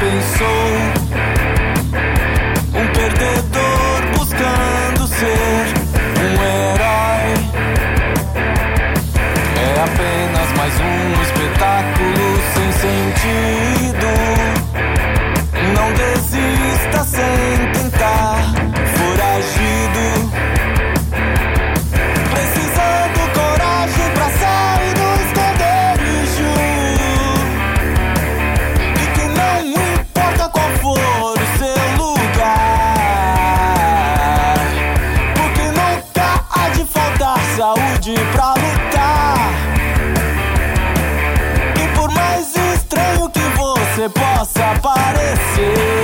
pensou. Um perdedor buscando ser um herói. É apenas mais um espetáculo. aparecer.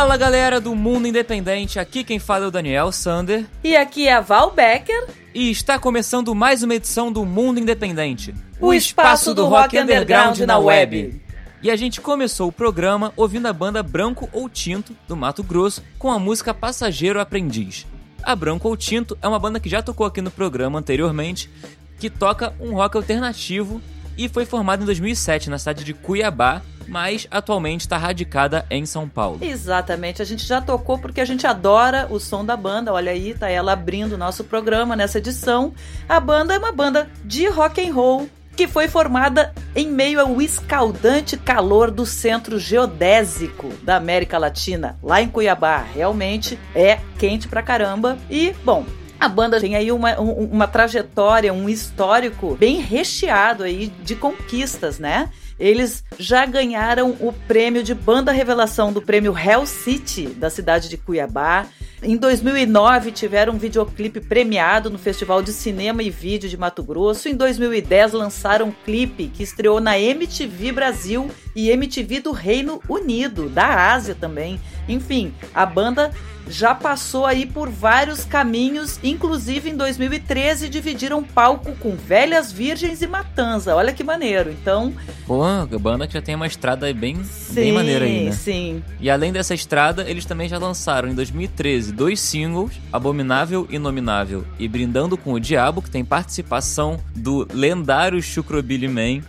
Fala galera do Mundo Independente, aqui quem fala é o Daniel Sander. E aqui é a Val Becker. E está começando mais uma edição do Mundo Independente o, espaço, do, do rock, rock underground, underground na web. E a gente começou o programa ouvindo a banda Branco ou Tinto, do Mato Grosso, com a música Passageiro Aprendiz. A Branco ou Tinto é uma banda que já tocou aqui no programa anteriormente, que toca um rock alternativo e foi formada em 2007 na cidade de Cuiabá, mas atualmente está radicada em São Paulo. Exatamente, a gente já tocou porque a gente adora o som da banda. Olha aí, tá ela abrindo o nosso programa nessa edição. A banda é uma banda de rock and roll que foi formada em meio ao escaldante calor do centro geodésico da América Latina, lá em Cuiabá. Realmente é quente pra caramba. E, bom, a banda tem aí uma, uma trajetória, um histórico bem recheado aí de conquistas, né? Eles já ganharam o prêmio de banda revelação do prêmio Hell City da cidade de Cuiabá. Em 2009 tiveram um videoclipe premiado no Festival de Cinema e Vídeo de Mato Grosso. Em 2010 lançaram um clipe que estreou na MTV Brasil e MTV do Reino Unido, da Ásia também. Enfim, a banda já passou aí por vários caminhos, inclusive em 2013 dividiram palco com Velhas Virgens e Matanza. Olha que maneiro. Então, pô, a banda que já tem uma estrada bem, sim, bem maneira aí, né? Sim. E além dessa estrada, eles também já lançaram em 2013 2013 dois singles, Abominável, Inominável e Brindando com o Diabo, que tem participação do lendário Chucrobili Man,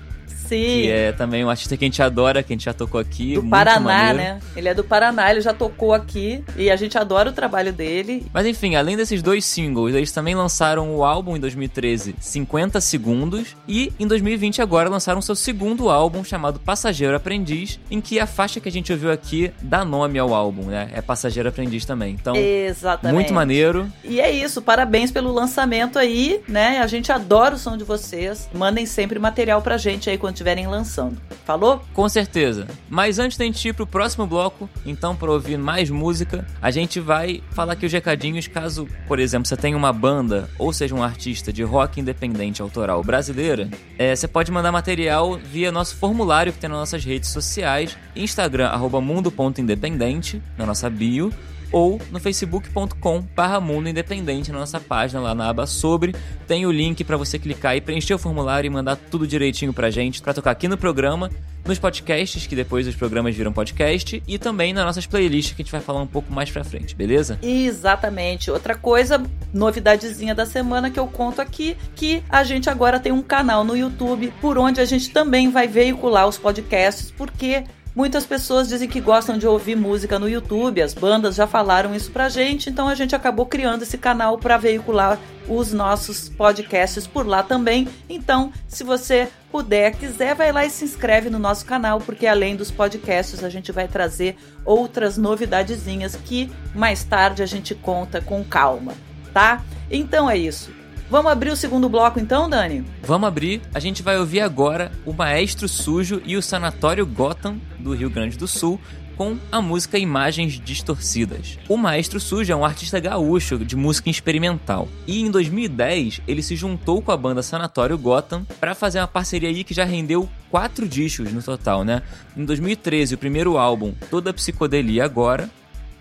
Sim. que é também um artista que a gente adora, que a gente já tocou aqui. Do Paraná, maneiro. né? Ele é do Paraná, ele já tocou aqui e a gente adora o trabalho dele. Mas enfim, além desses dois singles, eles também lançaram o álbum em 2013, 50 Segundos, e em 2020 agora lançaram seu segundo álbum chamado Passageiro Aprendiz, em que a faixa que a gente ouviu aqui dá nome ao álbum, né? É Passageiro Aprendiz também. Então, Exatamente. muito maneiro. E é isso, parabéns pelo lançamento aí, né? A gente adora o som de vocês. Mandem sempre material pra gente aí quando estiverem lançando. Falou? Com certeza. Mas antes da gente ir pro próximo bloco, então para ouvir mais música, a gente vai falar aqui os recadinhos caso, por exemplo, você tenha uma banda ou seja um artista de rock independente autoral brasileira, é, você pode mandar material via nosso formulário que tem nas nossas redes sociais, Instagram, arroba mundo.independente, na nossa bio, ou no facebook.com barra Mundo Independente na nossa página lá na aba sobre. Tem o link para você clicar e preencher o formulário e mandar tudo direitinho pra gente para tocar aqui no programa, nos podcasts, que depois os programas viram podcast, e também nas nossas playlists que a gente vai falar um pouco mais pra frente, beleza? Exatamente. Outra coisa, novidadezinha da semana que eu conto aqui, que a gente agora tem um canal no YouTube por onde a gente também vai veicular os podcasts, porque Muitas pessoas dizem que gostam de ouvir música no YouTube, as bandas já falaram isso pra gente, então a gente acabou criando esse canal para veicular os nossos podcasts por lá também. Então, se você puder, quiser, vai lá e se inscreve no nosso canal, porque além dos podcasts, a gente vai trazer outras novidadezinhas que mais tarde a gente conta com calma, tá? Então é isso. Vamos abrir o segundo bloco então, Dani? Vamos abrir. A gente vai ouvir agora o Maestro Sujo e o Sanatório Gotham do Rio Grande do Sul com a música Imagens Distorcidas. O Maestro Sujo é um artista gaúcho de música experimental. E em 2010 ele se juntou com a banda Sanatório Gotham para fazer uma parceria aí que já rendeu quatro discos no total, né? Em 2013 o primeiro álbum Toda Psicodelia Agora.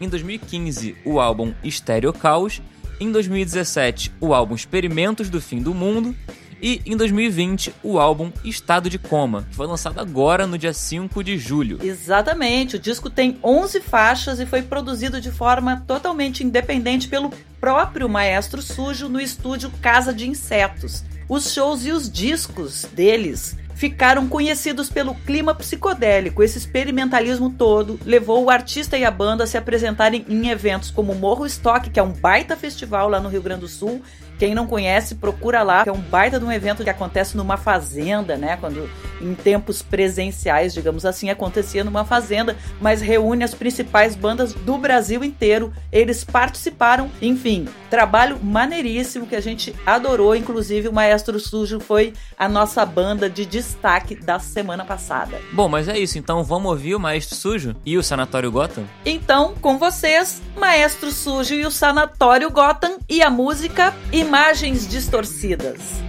Em 2015 o álbum Estéreo Caos em 2017, o álbum Experimentos do Fim do Mundo. E em 2020, o álbum Estado de Coma, que foi lançado agora no dia 5 de julho. Exatamente, o disco tem 11 faixas e foi produzido de forma totalmente independente pelo próprio Maestro Sujo no estúdio Casa de Insetos. Os shows e os discos deles ficaram conhecidos pelo clima psicodélico. Esse experimentalismo todo levou o artista e a banda a se apresentarem em eventos como Morro Stock, que é um baita festival lá no Rio Grande do Sul. Quem não conhece, procura lá, que é um baita de um evento que acontece numa fazenda, né? Quando em tempos presenciais, digamos assim, acontecia numa fazenda, mas reúne as principais bandas do Brasil inteiro. Eles participaram, enfim, trabalho maneiríssimo que a gente adorou. Inclusive, o Maestro Sujo foi a nossa banda de destaque da semana passada. Bom, mas é isso, então vamos ouvir o Maestro Sujo e o Sanatório Gotham? Então, com vocês, Maestro Sujo e o Sanatório Gotham e a música Imagens Distorcidas.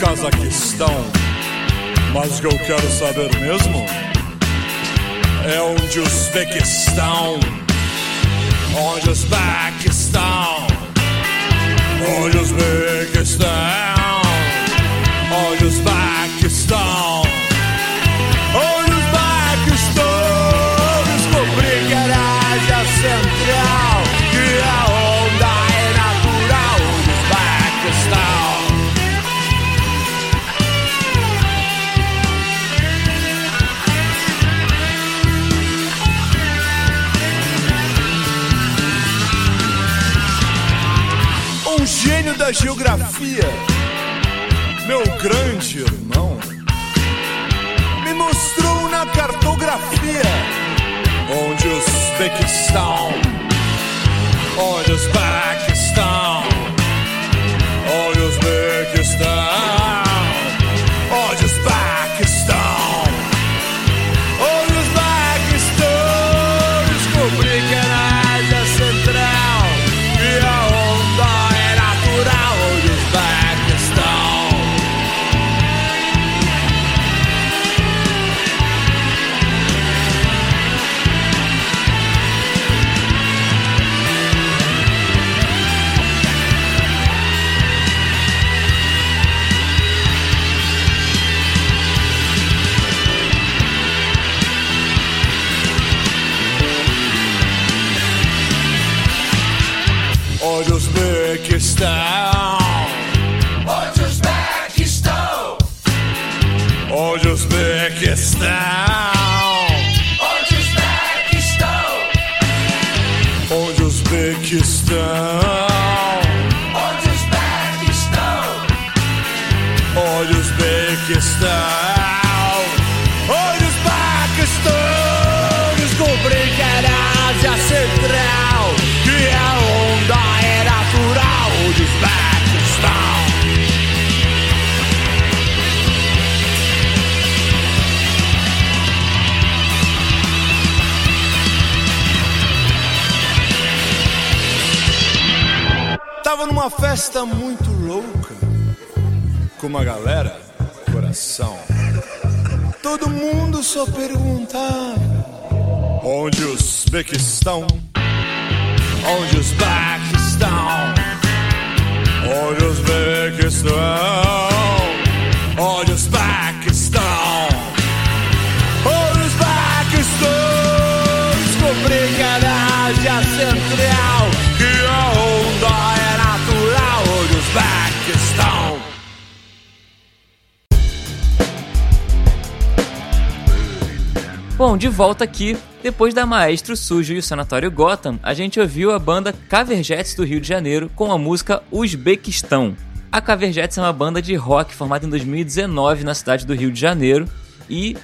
Cazaquistão. Mas o que eu quero saber mesmo é onde os Uzbequistão. Onde os Uzbequistão. Onde os Uzbequistão. Onde os Uzbequistão. Da geografia, meu grande irmão, me mostrou na cartografia onde os Uzbequistão, onde os Paquistão, onde os Uzbequistão, Bom, de volta aqui, depois da Maestro Sujo e o Sanatório Gotham, a gente ouviu a banda Caverjets do Rio de Janeiro com a música Uzbequistão. A Caverjets é uma banda de rock formada em 2019 na cidade do Rio de Janeiro e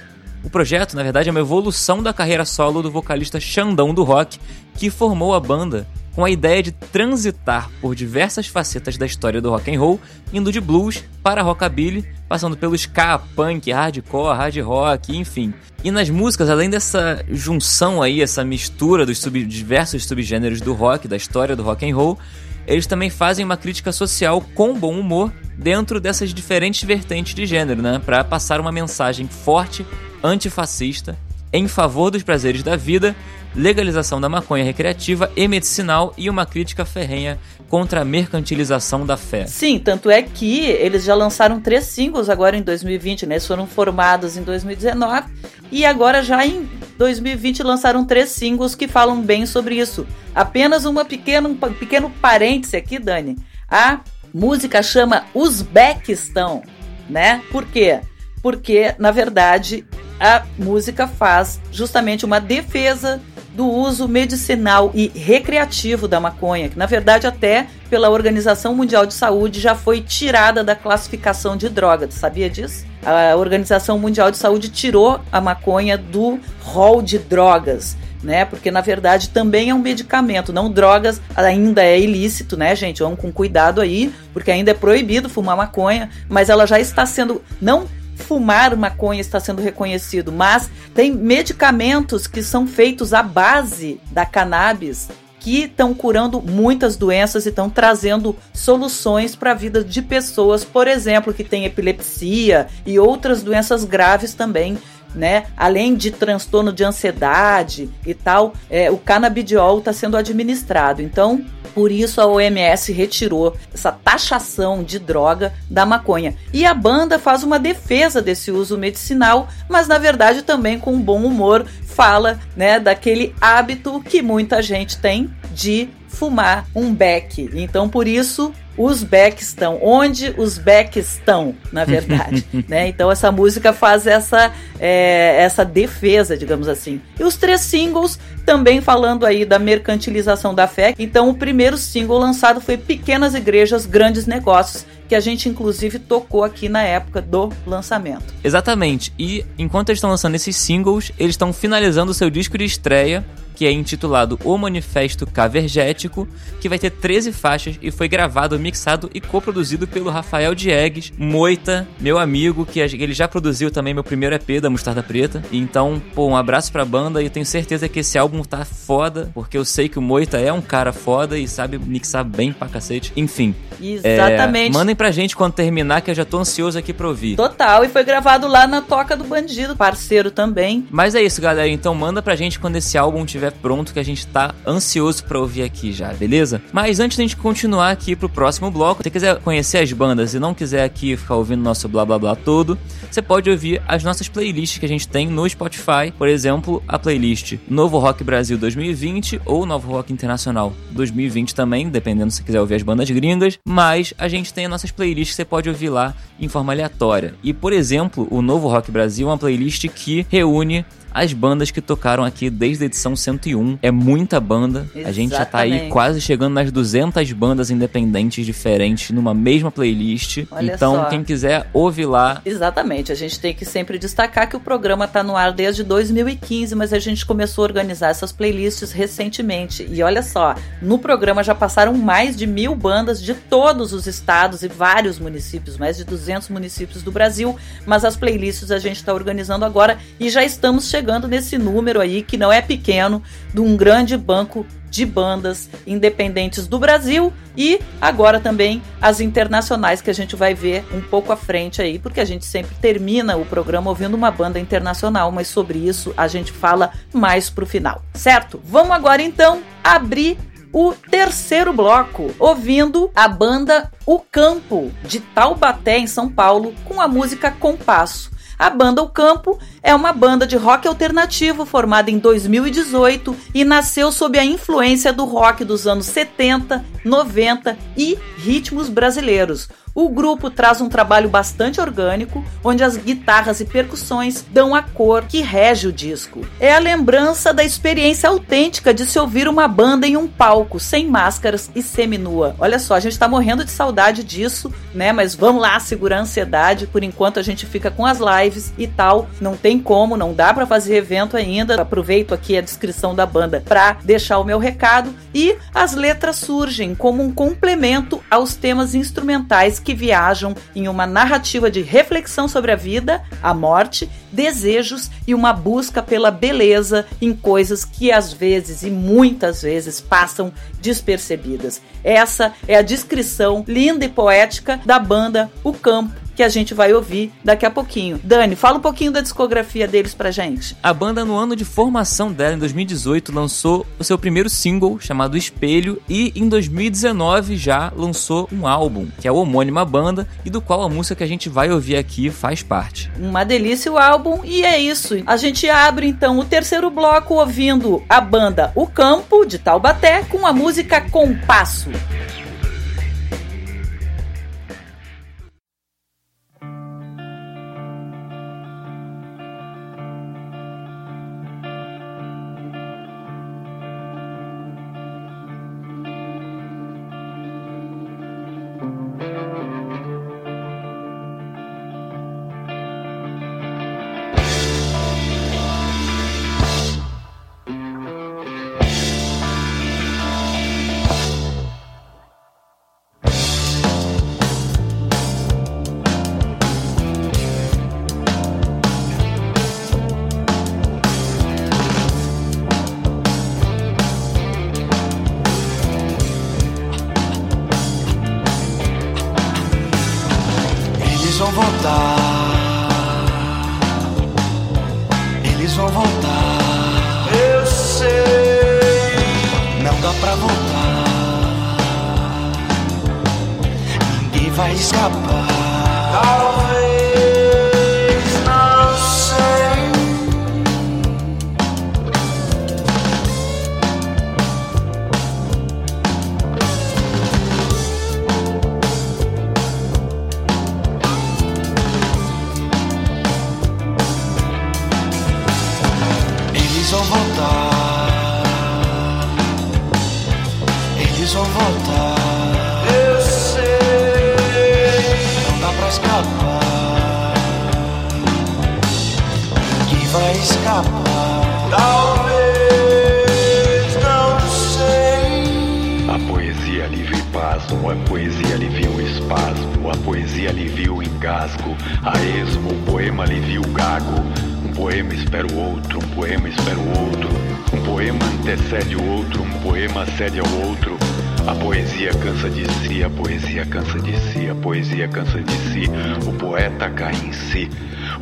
O projeto, na verdade, é uma evolução da carreira solo do vocalista Xandão do rock, que formou a banda com a ideia de transitar por diversas facetas da história do rock and roll, indo de blues para rockabilly, passando pelo ska, punk, hardcore, hard rock, enfim. E nas músicas, além dessa junção aí, essa mistura dos sub, diversos subgêneros do rock, da história do rock and roll, eles também fazem uma crítica social com bom humor dentro dessas diferentes vertentes de gênero, né, para passar uma mensagem forte, antifascista, em favor dos prazeres da vida, legalização da maconha recreativa e medicinal e uma crítica ferrenha contra a mercantilização da fé. Sim, tanto é que eles já lançaram três singles agora em 2020, né? Eles foram formados em 2019 e agora já em 2020 lançaram três singles que falam bem sobre isso. Apenas uma pequena, um pequeno parêntese aqui, Dani. A música chama Uzbequistão, né? Por quê? Porque, na verdade, a música faz justamente uma defesa do uso medicinal e recreativo da maconha, que na verdade até pela Organização Mundial de Saúde já foi tirada da classificação de droga. Tu sabia disso? A Organização Mundial de Saúde tirou a maconha do rol de drogas. Né? Porque na verdade também é um medicamento, não drogas, ainda é ilícito, né, gente? Vamos com cuidado aí, porque ainda é proibido fumar maconha, mas ela já está sendo não fumar maconha está sendo reconhecido, mas tem medicamentos que são feitos à base da cannabis que estão curando muitas doenças e estão trazendo soluções para a vida de pessoas, por exemplo, que têm epilepsia e outras doenças graves também. Né? Além de transtorno de ansiedade e tal, é, o canabidiol está sendo administrado. Então, por isso a OMS retirou essa taxação de droga da maconha. E a banda faz uma defesa desse uso medicinal, mas na verdade também com bom humor fala, né, daquele hábito que muita gente tem de fumar um beck. Então por isso os becks estão onde os becks estão, na verdade, né? Então essa música faz essa é, essa defesa, digamos assim. E os três singles também falando aí da mercantilização da fé. Então o primeiro single lançado foi Pequenas Igrejas, Grandes Negócios, que a gente inclusive tocou aqui na época do lançamento. Exatamente. E enquanto eles estão lançando esses singles, eles estão finalizando o seu disco de estreia que é intitulado O Manifesto Cavergético, que vai ter 13 faixas e foi gravado, mixado e coproduzido pelo Rafael Diegues, Moita, meu amigo, que ele já produziu também meu primeiro EP da Mostarda Preta. Então, pô, um abraço pra banda e eu tenho certeza que esse álbum tá foda, porque eu sei que o Moita é um cara foda e sabe mixar bem pra cacete. Enfim. Exatamente. É, mandem pra gente quando terminar, que eu já tô ansioso aqui pra ouvir. Total, e foi gravado lá na Toca do Bandido, parceiro também. Mas é isso, galera. Então manda pra gente quando esse álbum tiver estiver pronto que a gente tá ansioso para ouvir aqui já, beleza? Mas antes da gente continuar aqui pro próximo bloco, se você quiser conhecer as bandas e não quiser aqui ficar ouvindo nosso blá blá blá todo, você pode ouvir as nossas playlists que a gente tem no Spotify, por exemplo, a playlist Novo Rock Brasil 2020 ou Novo Rock Internacional 2020 também, dependendo se você quiser ouvir as bandas gringas, mas a gente tem as nossas playlists que você pode ouvir lá em forma aleatória. E, por exemplo, o Novo Rock Brasil é uma playlist que reúne as bandas que tocaram aqui desde a edição 101. É muita banda. Exatamente. A gente já tá aí quase chegando nas 200 bandas independentes diferentes numa mesma playlist. Olha então, só. quem quiser, ouve lá. Exatamente. A gente tem que sempre destacar que o programa tá no ar desde 2015, mas a gente começou a organizar essas playlists recentemente. E olha só, no programa já passaram mais de mil bandas de todos os estados e vários municípios, mais de 200 municípios do Brasil. Mas as playlists a gente está organizando agora e já estamos chegando chegando nesse número aí, que não é pequeno, de um grande banco de bandas independentes do Brasil e agora também as internacionais que a gente vai ver um pouco à frente aí, porque a gente sempre termina o programa ouvindo uma banda internacional, mas sobre isso a gente fala mais pro final, certo? Vamos agora então abrir o terceiro bloco, ouvindo a banda O Campo, de Taubaté, em São Paulo, com a música Compasso. A banda O Campo é uma banda de rock alternativo formada em 2018 e nasceu sob a influência do rock dos anos 70, 90 e ritmos brasileiros. O grupo traz um trabalho bastante orgânico, onde as guitarras e percussões dão a cor que rege o disco. É a lembrança da experiência autêntica de se ouvir uma banda em um palco, sem máscaras e seminua. Olha só, a gente tá morrendo de saudade disso, né? Mas vamos lá segurar a ansiedade. Por enquanto a gente fica com as lives e tal. Não tem como, não dá para fazer evento ainda. Aproveito aqui a descrição da banda para deixar o meu recado. E as letras surgem como um complemento aos temas instrumentais que viajam em uma narrativa de reflexão sobre a vida, a morte, desejos e uma busca pela beleza em coisas que às vezes e muitas vezes passam despercebidas. Essa é a descrição linda e poética da banda O Campo que a gente vai ouvir daqui a pouquinho. Dani, fala um pouquinho da discografia deles pra gente. A banda, no ano de formação dela, em 2018, lançou o seu primeiro single, chamado Espelho, e em 2019 já lançou um álbum, que é a homônima banda, e do qual a música que a gente vai ouvir aqui faz parte. Uma delícia o álbum, e é isso. A gente abre então o terceiro bloco ouvindo a banda O Campo, de Taubaté, com a música Compasso.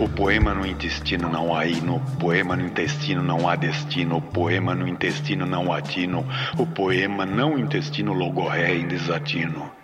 O poema no intestino não há hino, o poema no intestino não há destino, o poema no intestino não há tino, o poema não intestino logorré em desatino.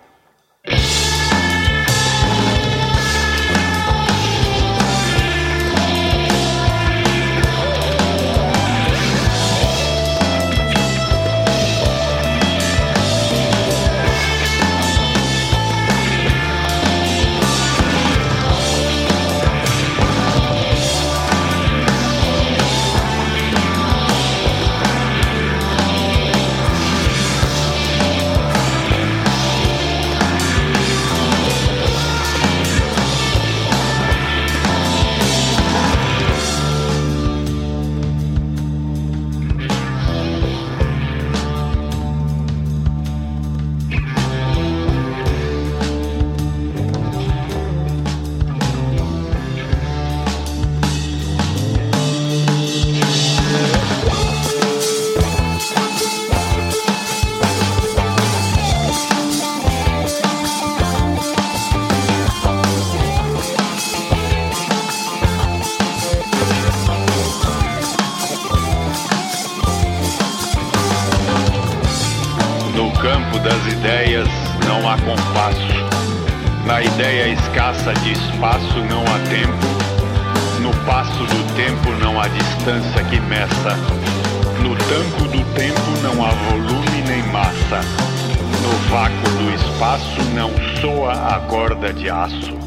Corda de aço.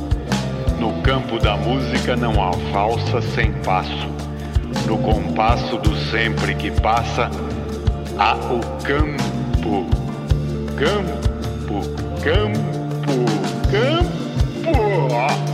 No campo da música não há falsa sem passo. No compasso do sempre que passa, há o campo. Campo, campo, campo.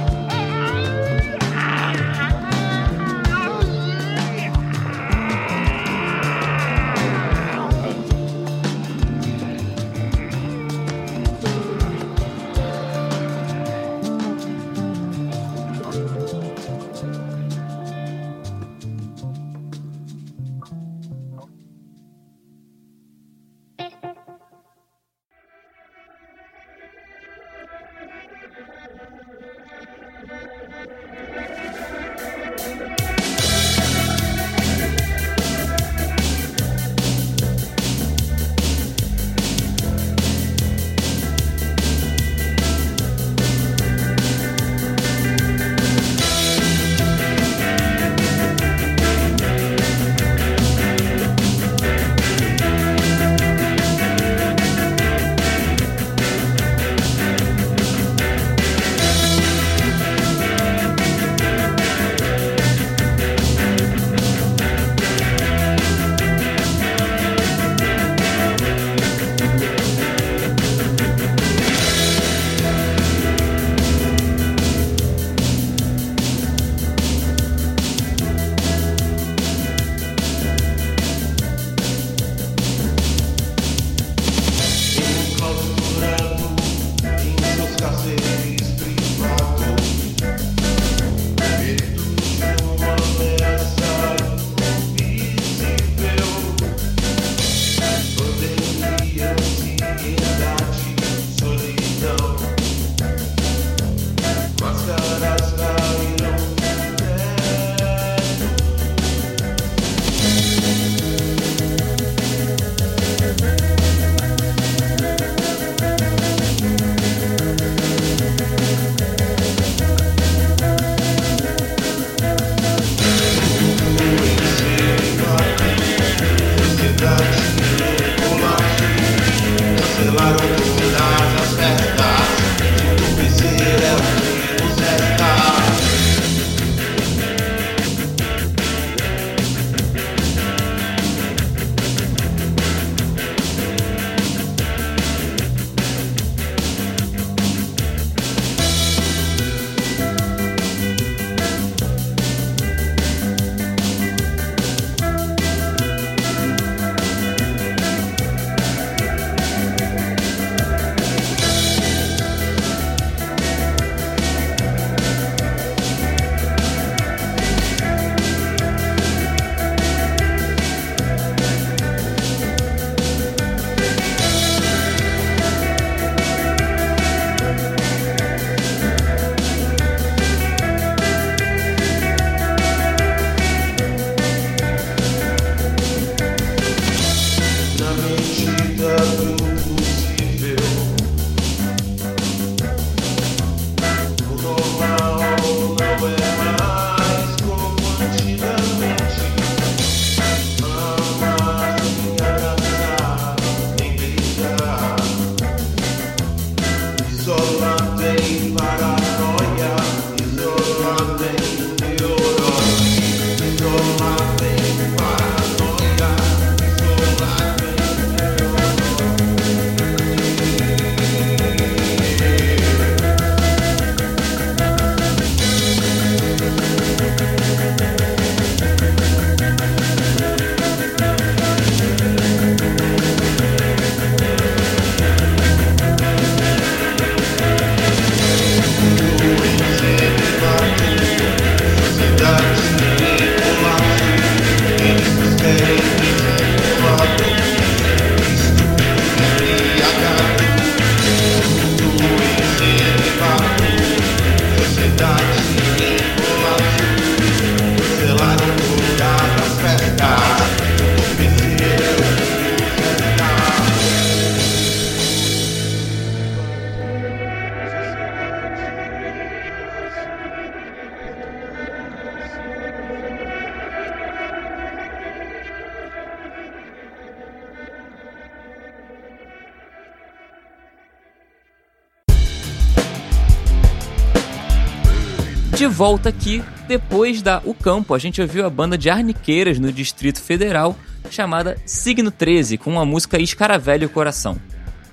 Volta aqui, depois da O Campo, a gente ouviu a banda de Arniqueiras no Distrito Federal, chamada Signo 13, com a música Escaravelho Coração.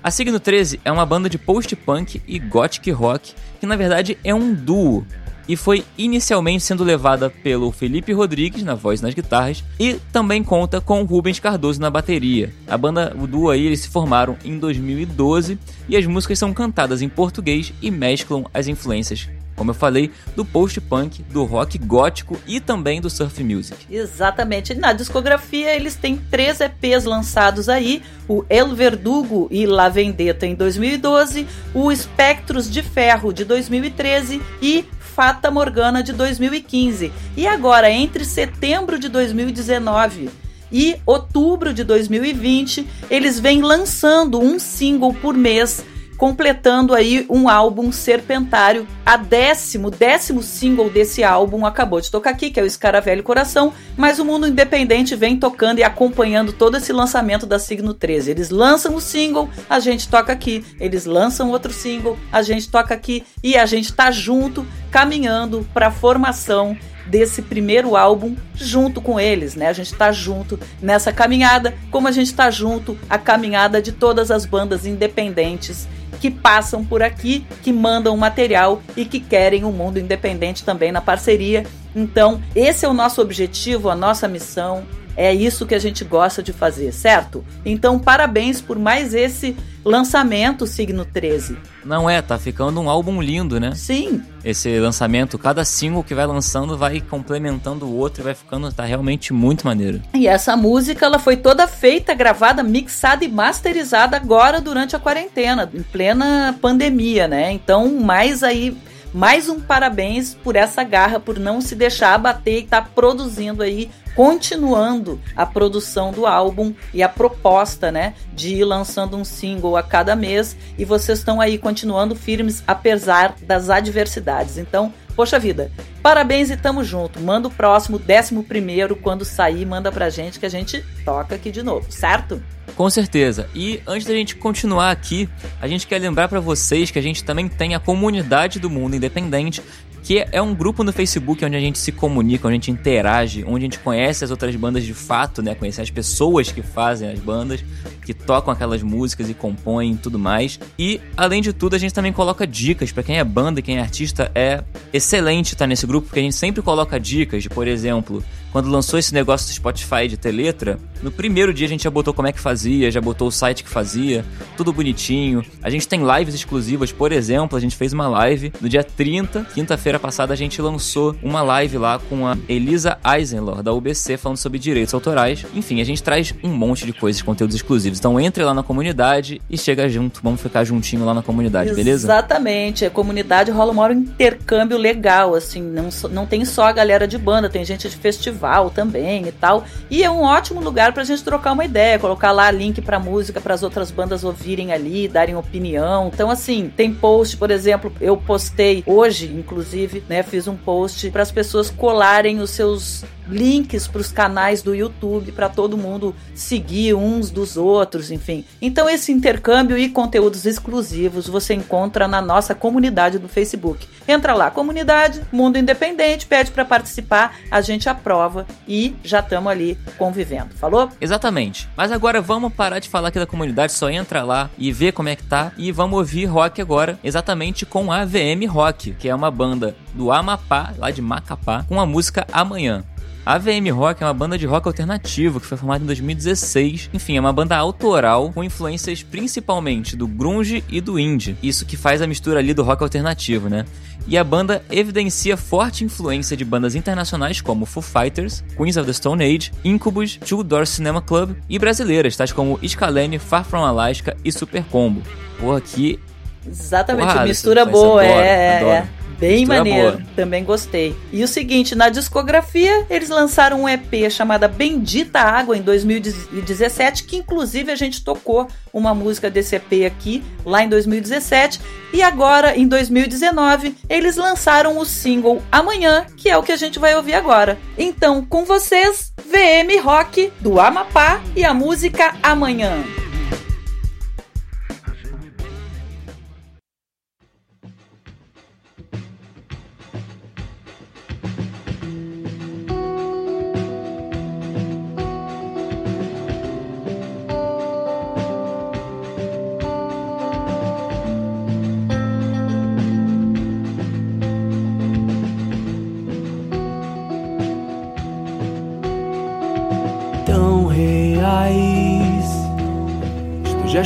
A Signo 13 é uma banda de post-punk e gothic rock, que na verdade é um duo, e foi inicialmente sendo levada pelo Felipe Rodrigues na voz e nas guitarras e também conta com Rubens Cardoso na bateria. A banda, o duo aí, eles se formaram em 2012 e as músicas são cantadas em português e mesclam as influências como eu falei, do post-punk, do rock gótico e também do surf music. Exatamente. Na discografia eles têm três EPs lançados aí, o El Verdugo e La Vendetta em 2012, o Espectros de Ferro de 2013 e Fata Morgana de 2015. E agora, entre setembro de 2019 e outubro de 2020, eles vêm lançando um single por mês completando aí um álbum serpentário. A décimo, décimo single desse álbum acabou de tocar aqui, que é o Escaravelho Coração, mas o mundo independente vem tocando e acompanhando todo esse lançamento da Signo 13. Eles lançam o single, a gente toca aqui, eles lançam outro single, a gente toca aqui e a gente tá junto, caminhando para a formação desse primeiro álbum junto com eles, né? A gente tá junto nessa caminhada, como a gente tá junto a caminhada de todas as bandas independentes que passam por aqui, que mandam material e que querem um mundo independente também na parceria. Então, esse é o nosso objetivo, a nossa missão. É isso que a gente gosta de fazer, certo? Então, parabéns por mais esse lançamento, Signo 13. Não é, tá ficando um álbum lindo, né? Sim. Esse lançamento, cada single que vai lançando vai complementando o outro e vai ficando, tá realmente muito maneiro. E essa música, ela foi toda feita, gravada, mixada e masterizada agora durante a quarentena, em plena pandemia, né? Então, mais aí mais um parabéns por essa garra, por não se deixar abater e estar tá produzindo aí continuando a produção do álbum e a proposta, né, de ir lançando um single a cada mês e vocês estão aí continuando firmes apesar das adversidades. Então, poxa vida, parabéns e tamo junto. Manda o próximo, décimo primeiro, quando sair, manda pra gente que a gente toca aqui de novo, certo? Com certeza. E antes da gente continuar aqui, a gente quer lembrar para vocês que a gente também tem a comunidade do Mundo Independente, que é um grupo no Facebook onde a gente se comunica, onde a gente interage, onde a gente conhece as outras bandas de fato, né? Conhecer as pessoas que fazem as bandas, que tocam aquelas músicas e compõem e tudo mais. E, além de tudo, a gente também coloca dicas para quem é banda quem é artista. É excelente estar nesse grupo, porque a gente sempre coloca dicas de, por exemplo, quando lançou esse negócio do Spotify de ter letra, no primeiro dia a gente já botou como é que fazia, já botou o site que fazia, tudo bonitinho. A gente tem lives exclusivas, por exemplo, a gente fez uma live no dia 30, quinta-feira passada, a gente lançou uma live lá com a Elisa Eisenlor, da UBC, falando sobre direitos autorais. Enfim, a gente traz um monte de coisas, conteúdos exclusivos. Então entre lá na comunidade e chega junto, vamos ficar juntinho lá na comunidade, beleza? Exatamente, a comunidade rola um intercâmbio legal, assim, não, não tem só a galera de banda, tem gente de festival festival também e tal. E é um ótimo lugar pra gente trocar uma ideia, colocar lá link pra música para as outras bandas ouvirem ali, darem opinião. Então, assim, tem post, por exemplo, eu postei hoje, inclusive, né? Fiz um post para as pessoas colarem os seus links para os canais do YouTube para todo mundo seguir uns dos outros, enfim. Então esse intercâmbio e conteúdos exclusivos você encontra na nossa comunidade do Facebook. Entra lá, comunidade Mundo Independente, pede para participar, a gente aprova e já estamos ali convivendo. Falou? Exatamente. Mas agora vamos parar de falar aqui da comunidade, só entra lá e vê como é que tá e vamos ouvir rock agora, exatamente com a VM Rock, que é uma banda do Amapá, lá de Macapá, com a música Amanhã. A VM Rock é uma banda de rock alternativo que foi formada em 2016. Enfim, é uma banda autoral com influências principalmente do grunge e do indie. Isso que faz a mistura ali do rock alternativo, né? E a banda evidencia forte influência de bandas internacionais como Foo Fighters, Queens of the Stone Age, Incubus, Two Door Cinema Club e brasileiras, tais como Scalene, Far From Alaska e Super Combo. Pô, aqui Exatamente, Porra, mistura boa, é, é, é. Bem maneiro, boa. também gostei. E o seguinte, na discografia, eles lançaram um EP chamado Bendita Água em 2017, que inclusive a gente tocou uma música desse EP aqui, lá em 2017. E agora, em 2019, eles lançaram o single Amanhã, que é o que a gente vai ouvir agora. Então, com vocês, VM Rock do Amapá e a música Amanhã.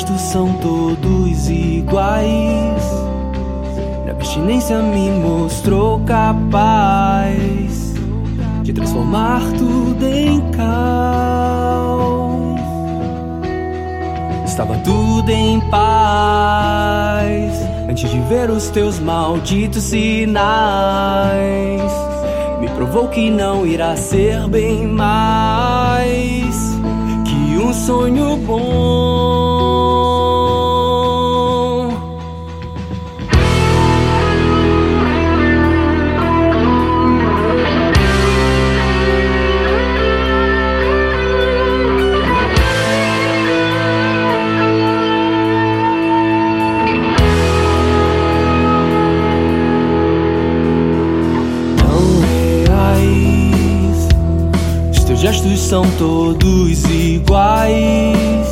Gestos são todos iguais. Na abstinência me mostrou capaz de transformar tudo em caos. Estava tudo em paz antes de ver os teus malditos sinais. Me provou que não irá ser bem mais que um sonho bom. Os teus gestos são todos iguais.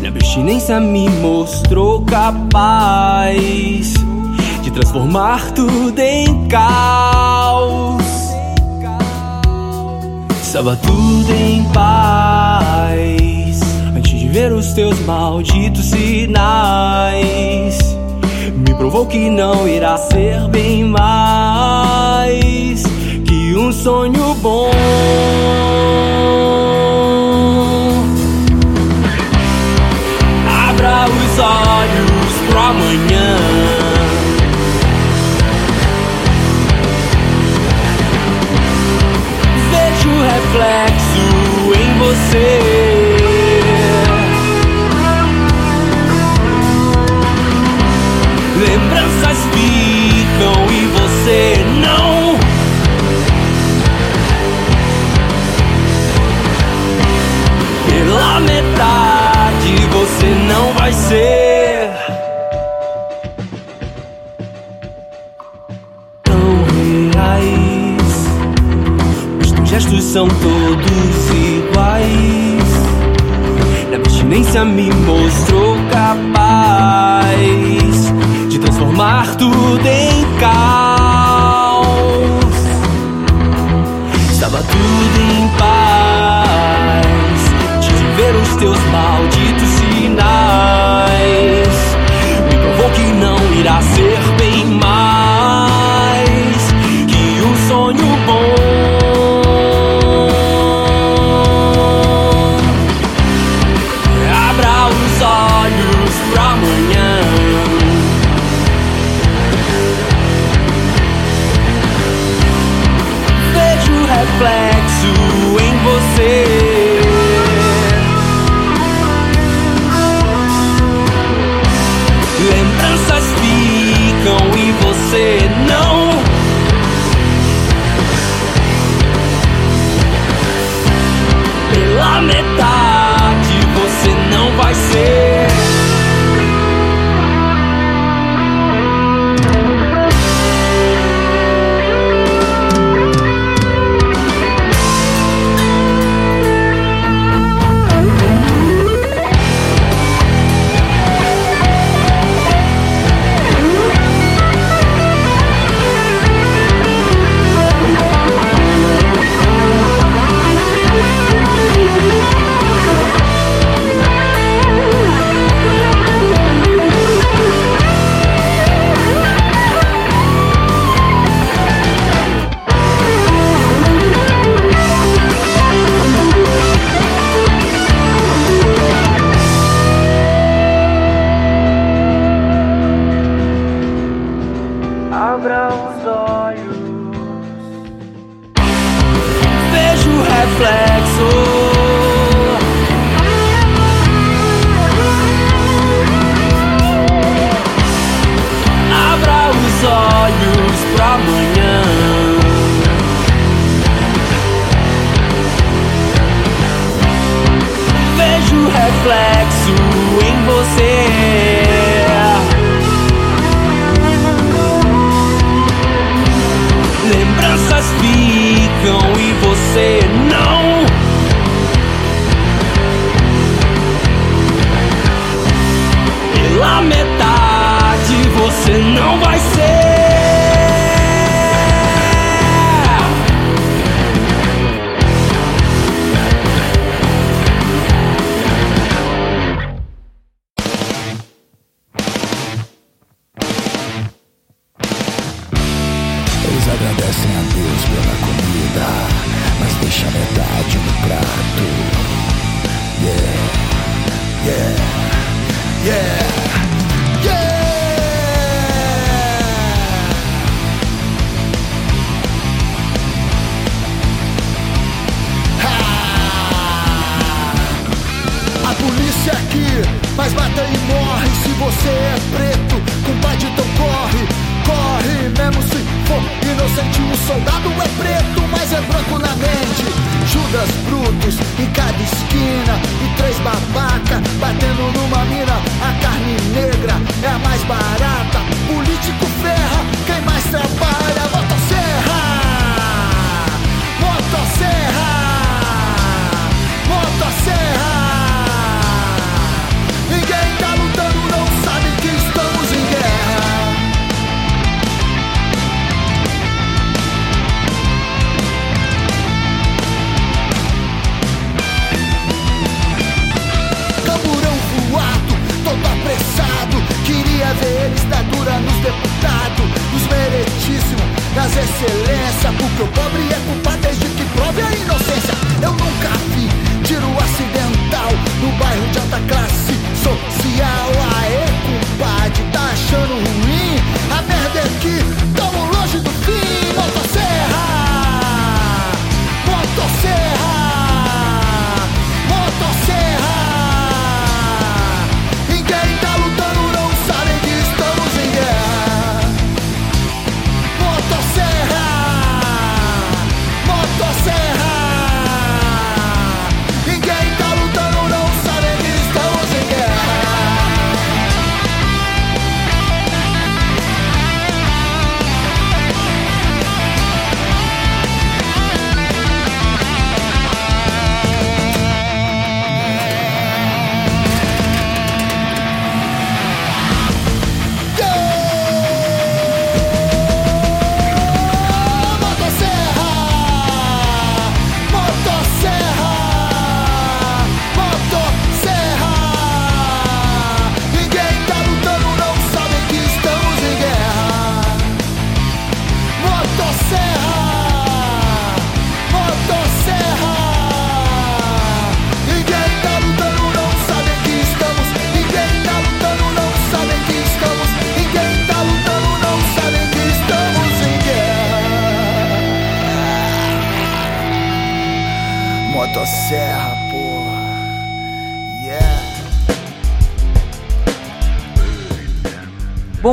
Na abstinência me mostrou capaz de transformar tudo em caos. Estava tudo em paz antes de ver os teus malditos sinais. Me provou que não irá ser bem mais que um sonho bom.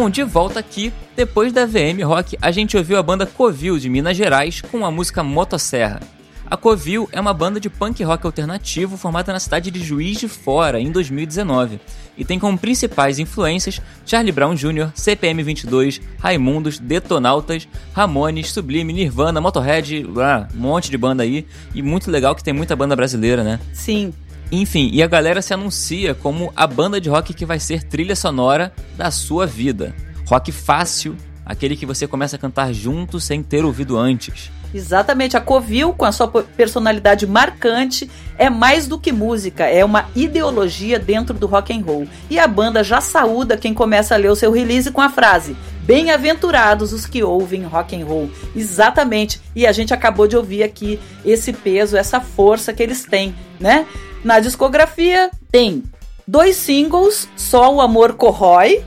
De volta aqui, depois da VM Rock, a gente ouviu a banda Covil de Minas Gerais com a música Motosserra. A Covil é uma banda de punk rock alternativo formada na cidade de Juiz de Fora em 2019 e tem como principais influências Charlie Brown Jr., CPM 22, Raimundos, Detonautas, Ramones, Sublime, Nirvana, Motorhead, ah, um monte de banda aí e muito legal que tem muita banda brasileira, né? Sim. Enfim, e a galera se anuncia como a banda de rock que vai ser trilha sonora da sua vida. Rock fácil, aquele que você começa a cantar junto sem ter ouvido antes. Exatamente, a Covil, com a sua personalidade marcante, é mais do que música, é uma ideologia dentro do rock and roll. E a banda já saúda quem começa a ler o seu release com a frase: Bem-aventurados os que ouvem rock and roll. Exatamente. E a gente acabou de ouvir aqui esse peso, essa força que eles têm, né? Na discografia tem dois singles, Só o Amor Corrói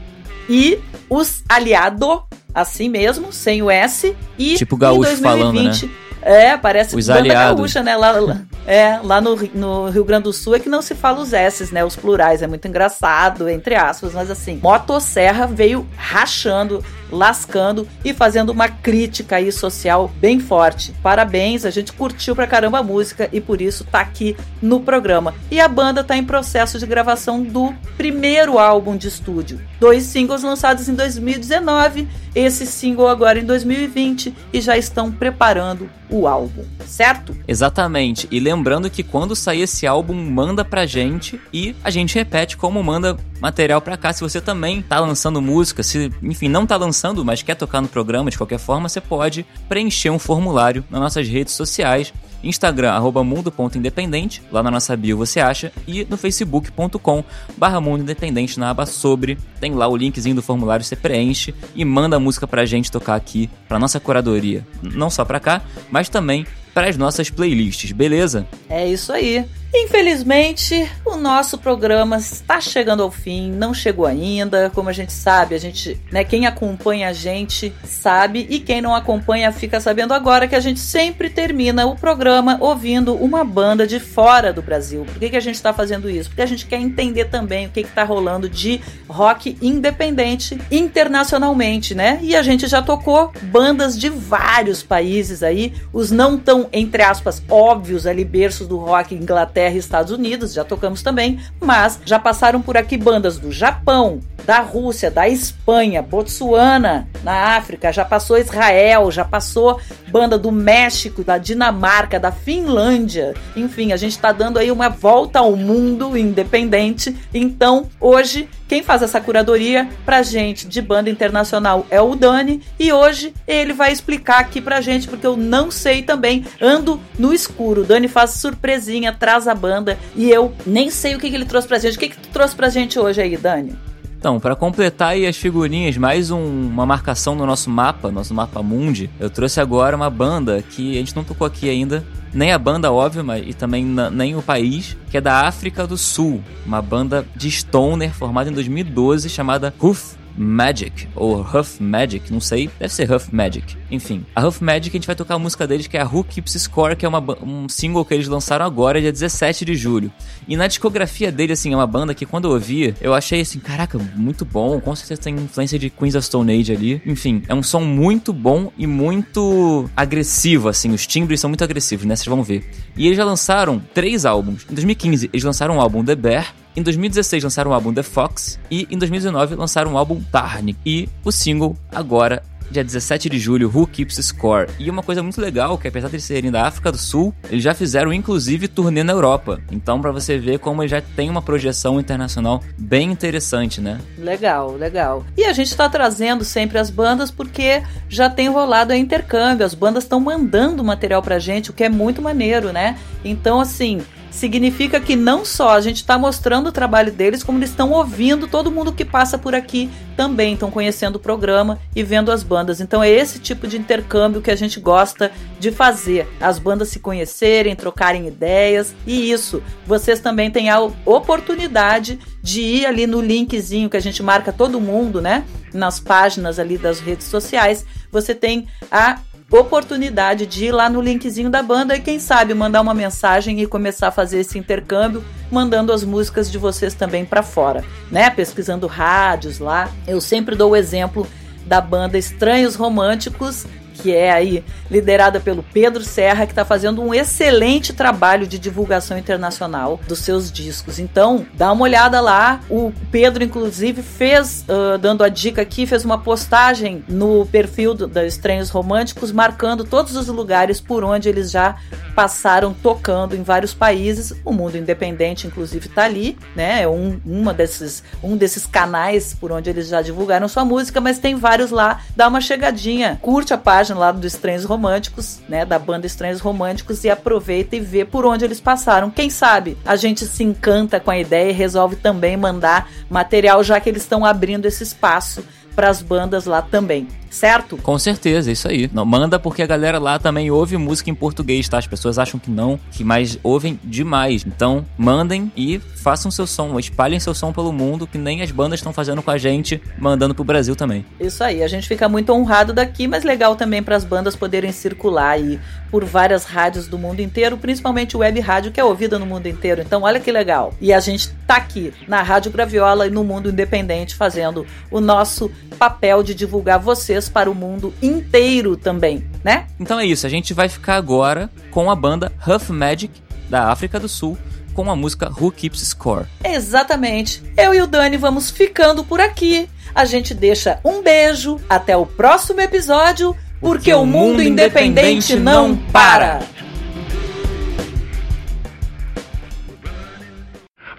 e Os Aliado, assim mesmo, sem o S. E Tipo gaúcho em 2020, falando, É, parece Os banda aliados. gaúcha, né? Lá, lá- é, lá no, no Rio Grande do Sul é que não se fala os S's, né? Os plurais. É muito engraçado, entre aspas, mas assim, Motosserra veio rachando, lascando e fazendo uma crítica aí social bem forte. Parabéns, a gente curtiu pra caramba a música e por isso tá aqui no programa. E a banda tá em processo de gravação do primeiro álbum de estúdio. Dois singles lançados em 2019, esse single agora em 2020 e já estão preparando o álbum, certo? Exatamente. E lembrando que quando sair esse álbum, manda pra gente e a gente repete como manda material pra cá. Se você também tá lançando música, se, enfim, não tá lançando, mas quer tocar no programa de qualquer forma, você pode preencher um formulário nas nossas redes sociais. Instagram, arroba mundo.independente, lá na nossa bio você acha, e no facebook.com barra mundo independente na aba sobre, tem lá o linkzinho do formulário, você preenche e manda a música pra gente tocar aqui, pra nossa curadoria. Não só pra cá, mas também para as nossas playlists, beleza? É isso aí. Infelizmente, o nosso programa está chegando ao fim, não chegou ainda. Como a gente sabe, a gente, né, quem acompanha a gente sabe e quem não acompanha fica sabendo agora que a gente sempre termina o programa ouvindo uma banda de fora do Brasil. Por que, que a gente está fazendo isso? Porque a gente quer entender também o que está rolando de rock independente internacionalmente, né? E a gente já tocou bandas de vários países aí, os não tão, entre aspas, óbvios ali, berços do rock Inglaterra Inglaterra e Estados Unidos, já tocamos também, mas já passaram por aqui bandas do Japão, da Rússia, da Espanha, Botsuana, na África, já passou Israel, já passou banda do México, da Dinamarca, da Finlândia. Enfim, a gente está dando aí uma volta ao mundo independente. Então, hoje, quem faz essa curadoria pra gente de banda internacional é o Dani e hoje ele vai explicar aqui pra gente porque eu não sei também, ando no escuro. O Dani faz surpresinha, traz a banda e eu nem sei o que, que ele trouxe pra gente. O que, que tu trouxe pra gente hoje aí, Dani? Então, para completar aí as figurinhas, mais um, uma marcação no nosso mapa, nosso mapa mundi, eu trouxe agora uma banda que a gente não tocou aqui ainda, nem a banda, óbvio, mas, e também nem o país, que é da África do Sul, uma banda de stoner formada em 2012 chamada Hoof Magic, ou Huff Magic, não sei, deve ser Huff Magic. Enfim, a Huff Magic a gente vai tocar a música deles que é a Who Keeps Score, que é uma, um single que eles lançaram agora, dia 17 de julho. E na discografia dele, assim, é uma banda que quando eu ouvi, eu achei assim, caraca, muito bom, com certeza tem influência de Queens of Stone Age ali. Enfim, é um som muito bom e muito agressivo, assim, os timbres são muito agressivos, né? Vocês vão ver. E eles já lançaram três álbuns. Em 2015, eles lançaram o álbum The Bear, em 2016 lançaram o álbum The Fox e em 2019 lançaram o álbum Tarnic e o single agora dia 17 de julho, Who Keeps Score. E uma coisa muito legal, que apesar de eles serem da África do Sul, eles já fizeram inclusive turnê na Europa. Então, para você ver como já tem uma projeção internacional bem interessante, né? Legal, legal. E a gente tá trazendo sempre as bandas porque já tem rolado a intercâmbio, as bandas estão mandando material pra gente, o que é muito maneiro, né? Então, assim, significa que não só a gente está mostrando o trabalho deles, como eles estão ouvindo todo mundo que passa por aqui também, estão conhecendo o programa e vendo as bandas. Então é esse tipo de intercâmbio que a gente gosta de fazer. As bandas se conhecerem, trocarem ideias e isso. Vocês também têm a oportunidade de ir ali no linkzinho que a gente marca todo mundo, né? Nas páginas ali das redes sociais. Você tem a oportunidade de ir lá no linkzinho da banda e quem sabe mandar uma mensagem e começar a fazer esse intercâmbio, mandando as músicas de vocês também para fora, né? Pesquisando rádios lá. Eu sempre dou o exemplo da banda Estranhos Românticos que é aí liderada pelo Pedro Serra, que está fazendo um excelente trabalho de divulgação internacional dos seus discos. Então, dá uma olhada lá. O Pedro, inclusive, fez, uh, dando a dica aqui, fez uma postagem no perfil da Estranhos Românticos, marcando todos os lugares por onde eles já passaram tocando em vários países. O Mundo Independente, inclusive, está ali, né? É um, uma desses, um desses canais por onde eles já divulgaram sua música, mas tem vários lá. Dá uma chegadinha, curte a página página lá do Estranhos Românticos, né, da banda Estranhos Românticos e aproveita e vê por onde eles passaram. Quem sabe a gente se encanta com a ideia e resolve também mandar material já que eles estão abrindo esse espaço para as bandas lá também certo? Com certeza, isso aí. Não, manda porque a galera lá também ouve música em português, tá? As pessoas acham que não, que mais ouvem demais. Então, mandem e façam seu som, espalhem seu som pelo mundo, que nem as bandas estão fazendo com a gente, mandando pro Brasil também. Isso aí, a gente fica muito honrado daqui, mas legal também para as bandas poderem circular aí por várias rádios do mundo inteiro, principalmente web rádio que é ouvida no mundo inteiro. Então, olha que legal. E a gente tá aqui na Rádio Graviola e no Mundo Independente fazendo o nosso papel de divulgar vocês para o mundo inteiro também, né? Então é isso, a gente vai ficar agora com a banda Huff Magic da África do Sul com a música Who Keeps Score. Exatamente. Eu e o Dani vamos ficando por aqui. A gente deixa um beijo, até o próximo episódio, porque, o mundo, independente, não para.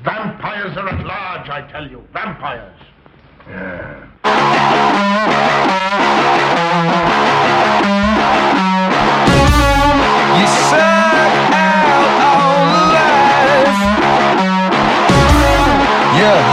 Vampires are at large, I tell you. Vampires. Yeah. You suck out all life. You